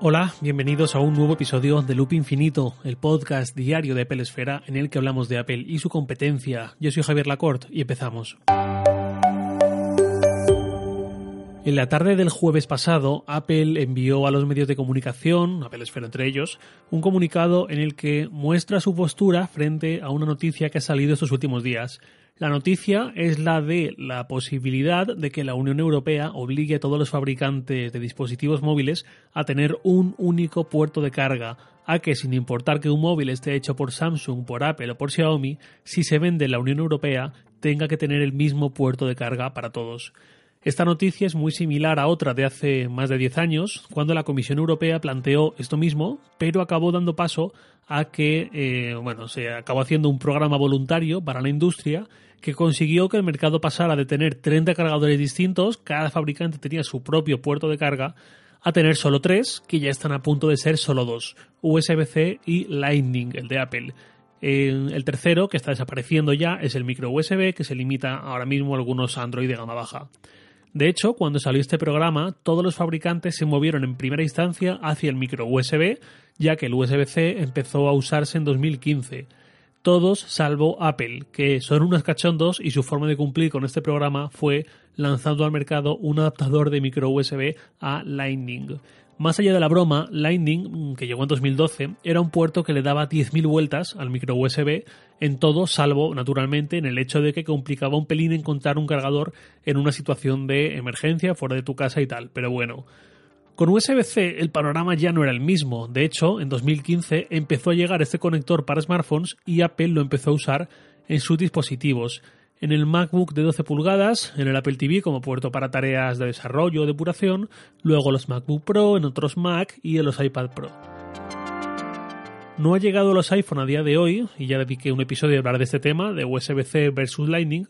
Hola, bienvenidos a un nuevo episodio de Loop Infinito, el podcast diario de Apple Esfera en el que hablamos de Apple y su competencia. Yo soy Javier Lacorte y empezamos. En la tarde del jueves pasado, Apple envió a los medios de comunicación, Apple Esfera entre ellos, un comunicado en el que muestra su postura frente a una noticia que ha salido estos últimos días. La noticia es la de la posibilidad de que la Unión Europea obligue a todos los fabricantes de dispositivos móviles a tener un único puerto de carga, a que sin importar que un móvil esté hecho por Samsung, por Apple o por Xiaomi, si se vende en la Unión Europea, tenga que tener el mismo puerto de carga para todos. Esta noticia es muy similar a otra de hace más de 10 años, cuando la Comisión Europea planteó esto mismo, pero acabó dando paso a que, eh, bueno, se acabó haciendo un programa voluntario para la industria que consiguió que el mercado pasara de tener 30 cargadores distintos, cada fabricante tenía su propio puerto de carga, a tener solo tres, que ya están a punto de ser solo dos, USB-C y Lightning, el de Apple. El tercero, que está desapareciendo ya, es el micro USB, que se limita ahora mismo a algunos Android de gama baja. De hecho, cuando salió este programa, todos los fabricantes se movieron en primera instancia hacia el micro USB, ya que el USB-C empezó a usarse en 2015 todos salvo Apple, que son unos cachondos y su forma de cumplir con este programa fue lanzando al mercado un adaptador de micro USB a Lightning. Más allá de la broma, Lightning, que llegó en 2012, era un puerto que le daba 10.000 vueltas al micro USB en todo, salvo, naturalmente, en el hecho de que complicaba un pelín encontrar un cargador en una situación de emergencia fuera de tu casa y tal. Pero bueno, con USB-C el panorama ya no era el mismo. De hecho, en 2015 empezó a llegar este conector para smartphones y Apple lo empezó a usar en sus dispositivos. En el MacBook de 12 pulgadas, en el Apple TV como puerto para tareas de desarrollo o depuración, luego los MacBook Pro, en otros Mac y en los iPad Pro. No ha llegado a los iPhone a día de hoy, y ya dediqué un episodio a hablar de este tema, de USB-C versus Lightning,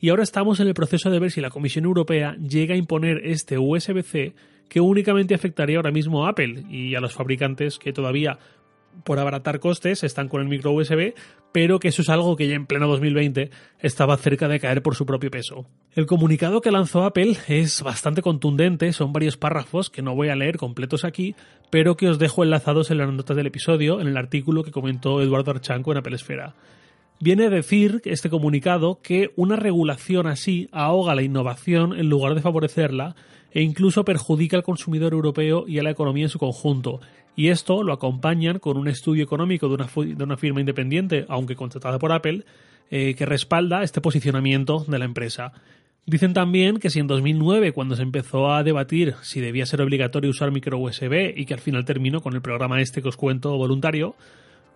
y ahora estamos en el proceso de ver si la Comisión Europea llega a imponer este USB-C que únicamente afectaría ahora mismo a Apple y a los fabricantes que todavía por abaratar costes están con el micro USB, pero que eso es algo que ya en pleno 2020 estaba cerca de caer por su propio peso. El comunicado que lanzó Apple es bastante contundente, son varios párrafos que no voy a leer completos aquí, pero que os dejo enlazados en las notas del episodio, en el artículo que comentó Eduardo Archanco en Apple Esfera. Viene a decir este comunicado que una regulación así ahoga la innovación en lugar de favorecerla e incluso perjudica al consumidor europeo y a la economía en su conjunto. Y esto lo acompañan con un estudio económico de una, de una firma independiente, aunque contratada por Apple, eh, que respalda este posicionamiento de la empresa. Dicen también que si en 2009, cuando se empezó a debatir si debía ser obligatorio usar micro USB y que al final terminó con el programa este que os cuento voluntario,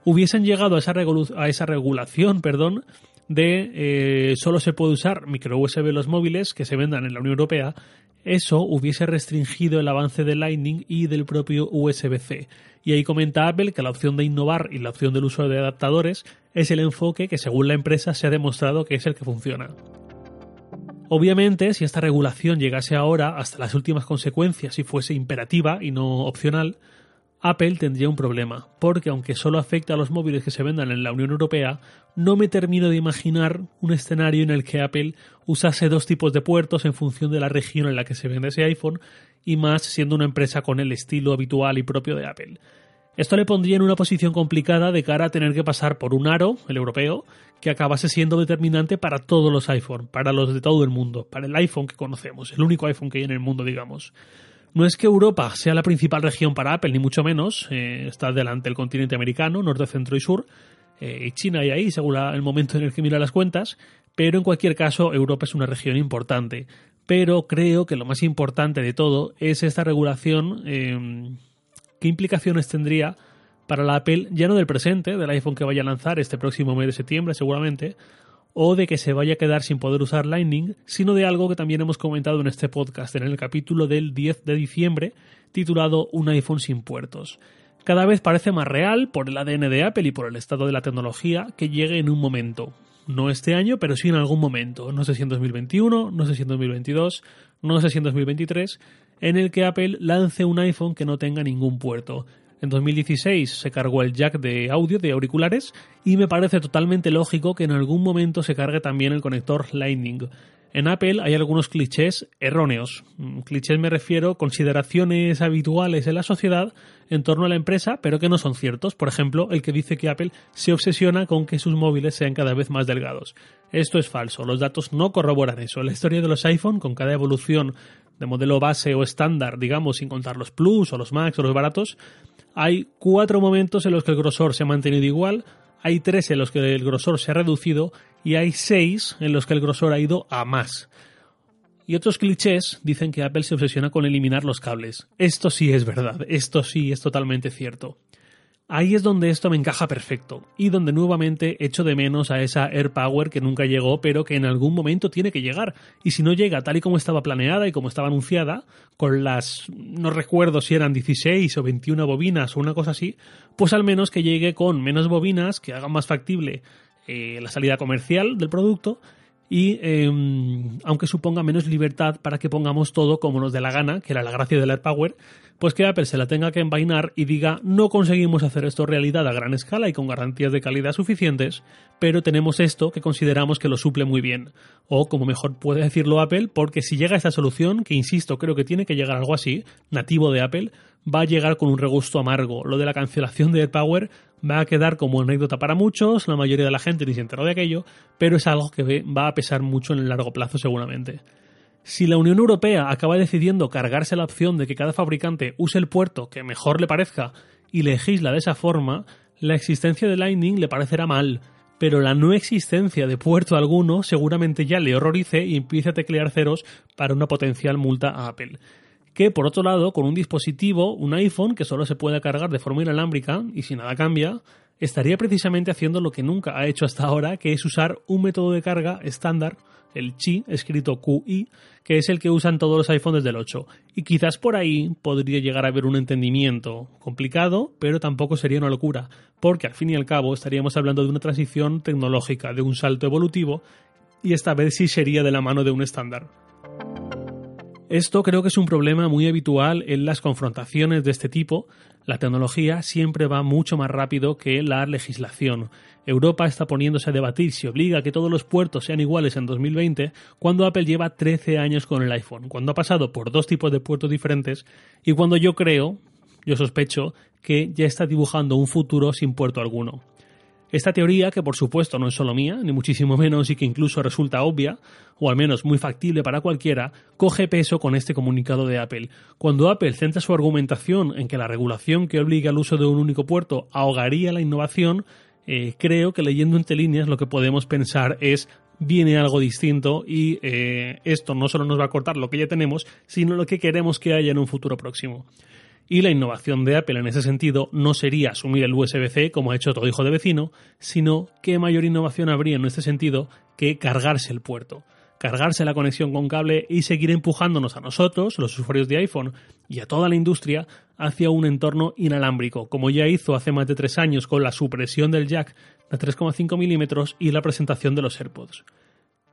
hubiesen llegado a esa, a esa regulación perdón, de eh, solo se puede usar micro USB en los móviles que se vendan en la Unión Europea, eso hubiese restringido el avance de Lightning y del propio USB-C. Y ahí comenta Apple que la opción de innovar y la opción del uso de adaptadores es el enfoque que según la empresa se ha demostrado que es el que funciona. Obviamente, si esta regulación llegase ahora hasta las últimas consecuencias y fuese imperativa y no opcional, Apple tendría un problema, porque aunque solo afecta a los móviles que se vendan en la Unión Europea, no me termino de imaginar un escenario en el que Apple usase dos tipos de puertos en función de la región en la que se vende ese iPhone, y más siendo una empresa con el estilo habitual y propio de Apple. Esto le pondría en una posición complicada de cara a tener que pasar por un aro, el europeo, que acabase siendo determinante para todos los iPhone, para los de todo el mundo, para el iPhone que conocemos, el único iPhone que hay en el mundo, digamos. No es que Europa sea la principal región para Apple, ni mucho menos. Eh, está delante el continente americano, norte, centro y sur. Eh, y China y ahí, según el momento en el que mira las cuentas. Pero en cualquier caso, Europa es una región importante. Pero creo que lo más importante de todo es esta regulación. Em, ¿Qué implicaciones tendría para la Apple, ya no del presente, del iPhone que vaya a lanzar este próximo mes de septiembre, seguramente, o de que se vaya a quedar sin poder usar Lightning, sino de algo que también hemos comentado en este podcast, en el capítulo del 10 de diciembre, titulado Un iPhone sin puertos. Cada vez parece más real, por el ADN de Apple y por el estado de la tecnología, que llegue en un momento. No este año, pero sí en algún momento. No sé si en 2021, no sé si en 2022, no sé si en 2023, en el que Apple lance un iPhone que no tenga ningún puerto. En 2016 se cargó el jack de audio de auriculares y me parece totalmente lógico que en algún momento se cargue también el conector Lightning. En Apple hay algunos clichés erróneos. Mm, clichés me refiero a consideraciones habituales en la sociedad en torno a la empresa, pero que no son ciertos. Por ejemplo, el que dice que Apple se obsesiona con que sus móviles sean cada vez más delgados. Esto es falso, los datos no corroboran eso. La historia de los iPhone, con cada evolución de modelo base o estándar, digamos, sin contar los Plus o los Max o los baratos, hay cuatro momentos en los que el grosor se ha mantenido igual, hay tres en los que el grosor se ha reducido y hay seis en los que el grosor ha ido a más. Y otros clichés dicen que Apple se obsesiona con eliminar los cables. Esto sí es verdad, esto sí es totalmente cierto. Ahí es donde esto me encaja perfecto y donde nuevamente echo de menos a esa AirPower que nunca llegó pero que en algún momento tiene que llegar. Y si no llega tal y como estaba planeada y como estaba anunciada, con las, no recuerdo si eran 16 o 21 bobinas o una cosa así, pues al menos que llegue con menos bobinas, que hagan más factible eh, la salida comercial del producto y em, aunque suponga menos libertad para que pongamos todo como nos dé la gana, que era la gracia del AirPower, pues que Apple se la tenga que envainar y diga no conseguimos hacer esto realidad a gran escala y con garantías de calidad suficientes, pero tenemos esto que consideramos que lo suple muy bien. O como mejor puede decirlo Apple, porque si llega esta solución, que insisto, creo que tiene que llegar algo así, nativo de Apple, va a llegar con un regusto amargo. Lo de la cancelación de AirPower va a quedar como anécdota para muchos, la mayoría de la gente ni se enteró de aquello, pero es algo que va a pesar mucho en el largo plazo seguramente. Si la Unión Europea acaba decidiendo cargarse la opción de que cada fabricante use el puerto que mejor le parezca y legisla de esa forma, la existencia de Lightning le parecerá mal, pero la no existencia de puerto alguno seguramente ya le horrorice y empiece a teclear ceros para una potencial multa a Apple. Que por otro lado, con un dispositivo, un iPhone que solo se puede cargar de forma inalámbrica y si nada cambia, estaría precisamente haciendo lo que nunca ha hecho hasta ahora, que es usar un método de carga estándar, el Qi, escrito QI, que es el que usan todos los iPhones desde el 8. Y quizás por ahí podría llegar a haber un entendimiento complicado, pero tampoco sería una locura, porque al fin y al cabo estaríamos hablando de una transición tecnológica, de un salto evolutivo, y esta vez sí sería de la mano de un estándar. Esto creo que es un problema muy habitual en las confrontaciones de este tipo. La tecnología siempre va mucho más rápido que la legislación. Europa está poniéndose a debatir si obliga a que todos los puertos sean iguales en 2020 cuando Apple lleva 13 años con el iPhone, cuando ha pasado por dos tipos de puertos diferentes y cuando yo creo, yo sospecho, que ya está dibujando un futuro sin puerto alguno. Esta teoría, que por supuesto no es solo mía, ni muchísimo menos, y que incluso resulta obvia, o al menos muy factible para cualquiera, coge peso con este comunicado de Apple. Cuando Apple centra su argumentación en que la regulación que obliga al uso de un único puerto ahogaría la innovación, eh, creo que leyendo entre líneas lo que podemos pensar es viene algo distinto y eh, esto no solo nos va a cortar lo que ya tenemos, sino lo que queremos que haya en un futuro próximo. Y la innovación de Apple en ese sentido no sería asumir el USB-C como ha hecho todo hijo de vecino, sino que mayor innovación habría en este sentido que cargarse el puerto, cargarse la conexión con cable y seguir empujándonos a nosotros, los usuarios de iPhone, y a toda la industria hacia un entorno inalámbrico, como ya hizo hace más de tres años con la supresión del jack de 3,5 milímetros y la presentación de los AirPods.